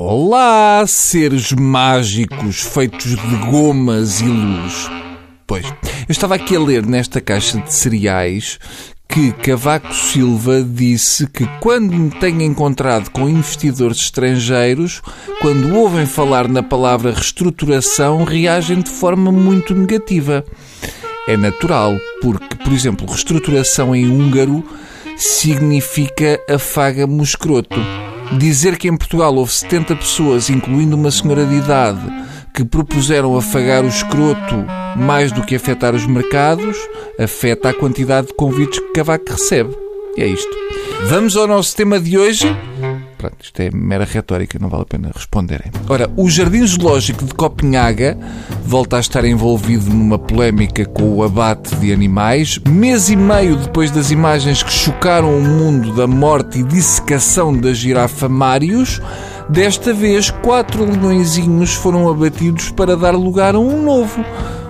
Olá, seres mágicos feitos de gomas e luz. Pois, eu estava aqui a ler nesta caixa de cereais que Cavaco Silva disse que quando me tenho encontrado com investidores estrangeiros, quando ouvem falar na palavra reestruturação, reagem de forma muito negativa. É natural, porque, por exemplo, reestruturação em húngaro significa afaga-me o escroto. Dizer que em Portugal houve 70 pessoas, incluindo uma senhora de idade, que propuseram afagar o escroto mais do que afetar os mercados, afeta a quantidade de convites que Cavaco recebe. É isto. Vamos ao nosso tema de hoje. Pronto, isto é mera retórica, não vale a pena responderem. Ora, o Jardim Zoológico de Copenhaga volta a estar envolvido numa polémica com o abate de animais. Mês e meio depois das imagens que chocaram o mundo da morte e dissecação da girafa Marius, desta vez quatro leõezinhos foram abatidos para dar lugar a um novo.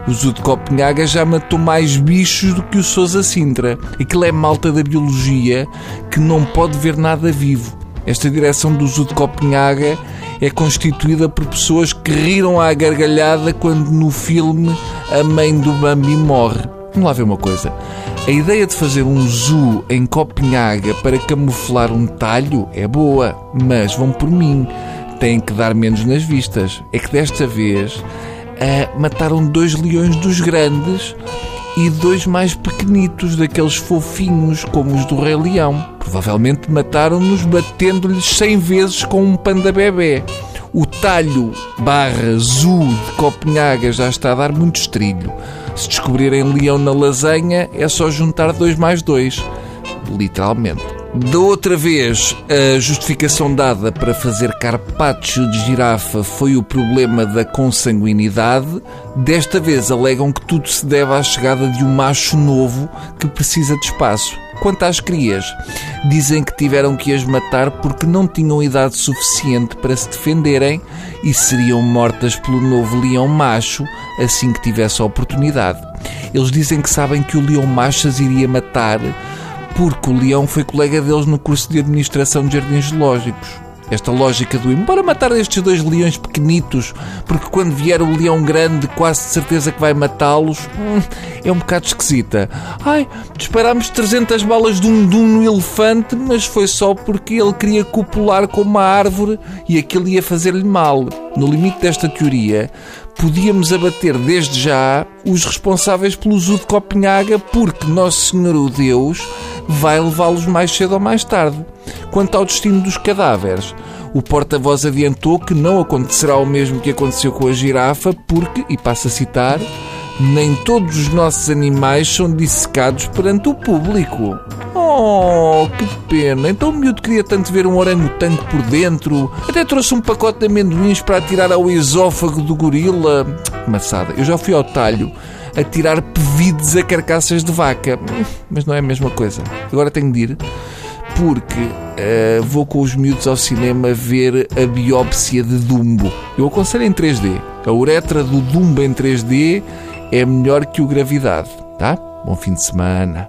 O Zoo de Copenhaga já matou mais bichos do que o Sousa Sintra. Aquilo é malta da biologia que não pode ver nada vivo. Esta direção do Zoo de Copenhaga é constituída por pessoas que riram à gargalhada quando no filme a mãe do Bambi morre. Vamos lá ver uma coisa. A ideia de fazer um zoo em Copenhaga para camuflar um talho é boa, mas vão por mim. Têm que dar menos nas vistas. É que desta vez uh, mataram dois leões dos grandes e dois mais pequenitos, daqueles fofinhos como os do Rei Leão. Provavelmente mataram-nos batendo-lhes cem vezes com um panda bebê. O talho barra zoo de Copenhaga já está a dar muito estrilho. Se descobrirem leão na lasanha, é só juntar dois mais dois. Literalmente. Da outra vez, a justificação dada para fazer carpaccio de girafa foi o problema da consanguinidade. Desta vez alegam que tudo se deve à chegada de um macho novo que precisa de espaço. Quanto às crias, dizem que tiveram que as matar porque não tinham idade suficiente para se defenderem e seriam mortas pelo novo leão macho assim que tivesse a oportunidade. Eles dizem que sabem que o leão macho as iria matar porque o leão foi colega deles no curso de administração de jardins zoológicos. Esta lógica do embora matar estes dois leões pequenitos, porque quando vier o leão grande, quase de certeza que vai matá-los, hum, é um bocado esquisita. Ai, disparámos 300 balas de um dum no elefante, mas foi só porque ele queria copular com uma árvore e aquilo ia fazer-lhe mal. No limite desta teoria, podíamos abater desde já os responsáveis pelo uso de Copenhaga, porque Nosso Senhor o Deus vai levá-los mais cedo ou mais tarde. Quanto ao destino dos cadáveres, o porta-voz adiantou que não acontecerá o mesmo que aconteceu com a girafa, porque, e passo a citar, nem todos os nossos animais são dissecados perante o público. Oh, que pena. Então o miúdo queria tanto ver um orangotango por dentro. Até trouxe um pacote de amendoins para atirar ao esófago do gorila. Maçada, eu já fui ao talho a tirar pevides a carcaças de vaca. Mas não é a mesma coisa. Agora tenho de ir porque uh, vou com os miúdos ao cinema ver a biópsia de Dumbo. Eu aconselho em 3D. A uretra do Dumbo em 3D é melhor que o Gravidade, tá? Bom fim de semana.